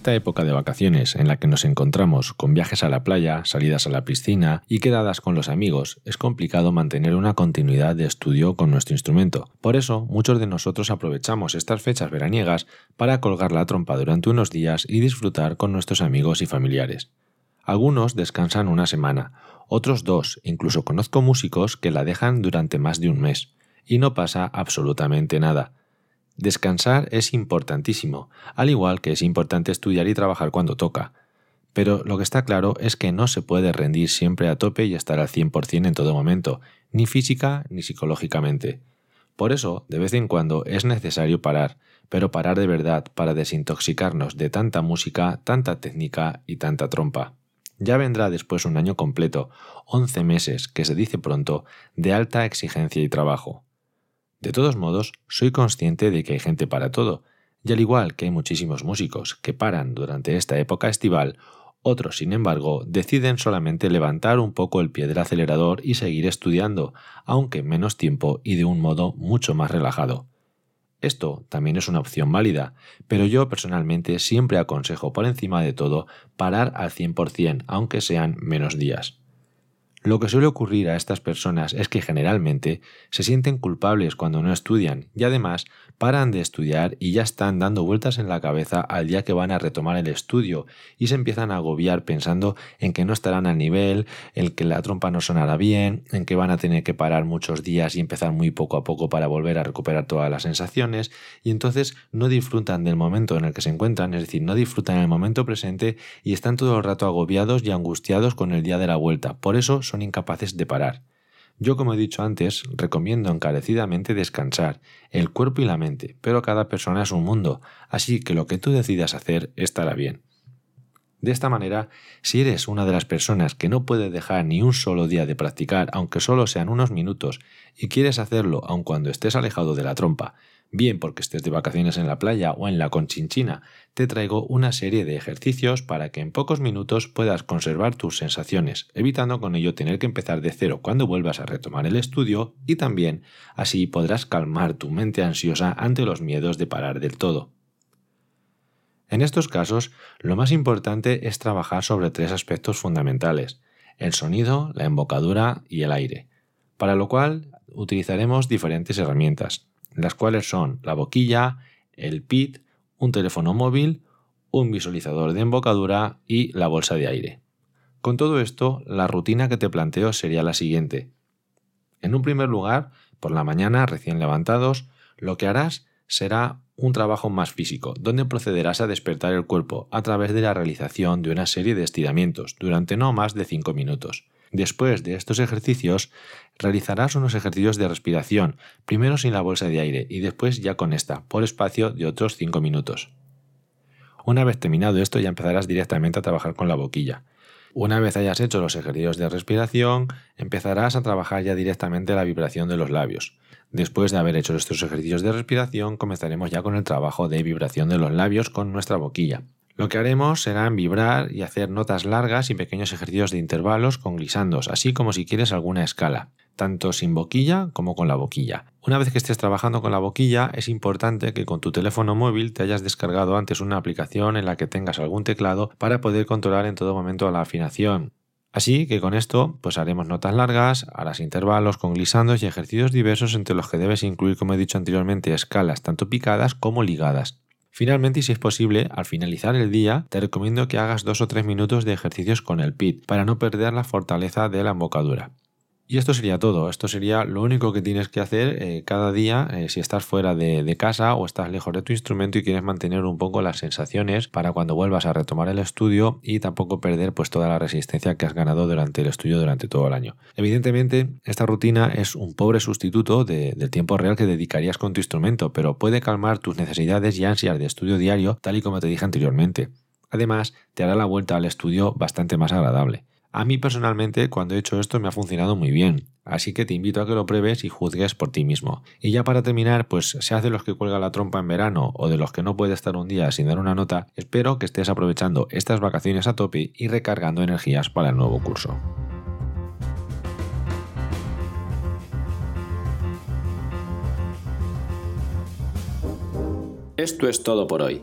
Esta época de vacaciones en la que nos encontramos con viajes a la playa, salidas a la piscina y quedadas con los amigos, es complicado mantener una continuidad de estudio con nuestro instrumento. Por eso, muchos de nosotros aprovechamos estas fechas veraniegas para colgar la trompa durante unos días y disfrutar con nuestros amigos y familiares. Algunos descansan una semana, otros dos, incluso conozco músicos que la dejan durante más de un mes, y no pasa absolutamente nada. Descansar es importantísimo, al igual que es importante estudiar y trabajar cuando toca. Pero lo que está claro es que no se puede rendir siempre a tope y estar al 100% en todo momento, ni física ni psicológicamente. Por eso, de vez en cuando es necesario parar, pero parar de verdad para desintoxicarnos de tanta música, tanta técnica y tanta trompa. Ya vendrá después un año completo, 11 meses, que se dice pronto, de alta exigencia y trabajo. De todos modos, soy consciente de que hay gente para todo, y al igual que hay muchísimos músicos que paran durante esta época estival, otros, sin embargo, deciden solamente levantar un poco el pie del acelerador y seguir estudiando, aunque en menos tiempo y de un modo mucho más relajado. Esto también es una opción válida, pero yo personalmente siempre aconsejo por encima de todo parar al 100%, aunque sean menos días. Lo que suele ocurrir a estas personas es que generalmente se sienten culpables cuando no estudian y además paran de estudiar y ya están dando vueltas en la cabeza al día que van a retomar el estudio y se empiezan a agobiar pensando en que no estarán al nivel, en que la trompa no sonará bien, en que van a tener que parar muchos días y empezar muy poco a poco para volver a recuperar todas las sensaciones y entonces no disfrutan del momento en el que se encuentran, es decir, no disfrutan el momento presente y están todo el rato agobiados y angustiados con el día de la vuelta. Por eso son incapaces de parar. Yo, como he dicho antes, recomiendo encarecidamente descansar, el cuerpo y la mente, pero cada persona es un mundo, así que lo que tú decidas hacer estará bien. De esta manera, si eres una de las personas que no puede dejar ni un solo día de practicar, aunque solo sean unos minutos, y quieres hacerlo aun cuando estés alejado de la trompa, bien porque estés de vacaciones en la playa o en la conchinchina, te traigo una serie de ejercicios para que en pocos minutos puedas conservar tus sensaciones, evitando con ello tener que empezar de cero cuando vuelvas a retomar el estudio y también así podrás calmar tu mente ansiosa ante los miedos de parar del todo. En estos casos, lo más importante es trabajar sobre tres aspectos fundamentales, el sonido, la embocadura y el aire, para lo cual utilizaremos diferentes herramientas, las cuales son la boquilla, el PIT, un teléfono móvil, un visualizador de embocadura y la bolsa de aire. Con todo esto, la rutina que te planteo sería la siguiente. En un primer lugar, por la mañana, recién levantados, lo que harás será un trabajo más físico, donde procederás a despertar el cuerpo a través de la realización de una serie de estiramientos durante no más de 5 minutos. Después de estos ejercicios, realizarás unos ejercicios de respiración, primero sin la bolsa de aire y después ya con esta, por espacio de otros 5 minutos. Una vez terminado esto ya empezarás directamente a trabajar con la boquilla. Una vez hayas hecho los ejercicios de respiración, empezarás a trabajar ya directamente la vibración de los labios. Después de haber hecho estos ejercicios de respiración, comenzaremos ya con el trabajo de vibración de los labios con nuestra boquilla. Lo que haremos será vibrar y hacer notas largas y pequeños ejercicios de intervalos con glisandos, así como si quieres alguna escala, tanto sin boquilla como con la boquilla. Una vez que estés trabajando con la boquilla, es importante que con tu teléfono móvil te hayas descargado antes una aplicación en la que tengas algún teclado para poder controlar en todo momento la afinación. Así que con esto pues haremos notas largas, harás intervalos con glisandos y ejercicios diversos entre los que debes incluir, como he dicho anteriormente, escalas tanto picadas como ligadas. Finalmente, y si es posible, al finalizar el día, te recomiendo que hagas dos o tres minutos de ejercicios con el PIT para no perder la fortaleza de la embocadura. Y esto sería todo, esto sería lo único que tienes que hacer eh, cada día eh, si estás fuera de, casa o estás lejos de tu instrumento y quieres mantener un poco las sensaciones para cuando vuelvas a retomar el estudio y tampoco perder pues toda la resistencia que has ganado durante el estudio durante todo el año. Evidentemente, esta rutina es un pobre sustituto del tiempo real que dedicarías con tu instrumento, pero puede calmar tus necesidades y ansias de estudio diario tal y como te dije anteriormente. Además, te hará la vuelta al estudio bastante más agradable. A mí personalmente cuando he hecho esto me ha funcionado muy bien, así que te invito a que lo pruebes y juzgues por ti mismo. Y ya para terminar, pues sea de los que cuelga la trompa en verano o de los que no puede estar un día sin dar una nota, espero que estés aprovechando estas vacaciones a tope y recargando energías para el nuevo curso. Esto es todo por hoy.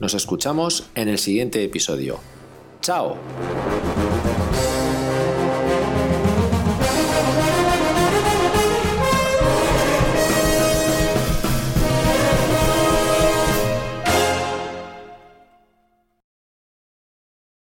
Nos escuchamos en el siguiente episodio. ¡Chao!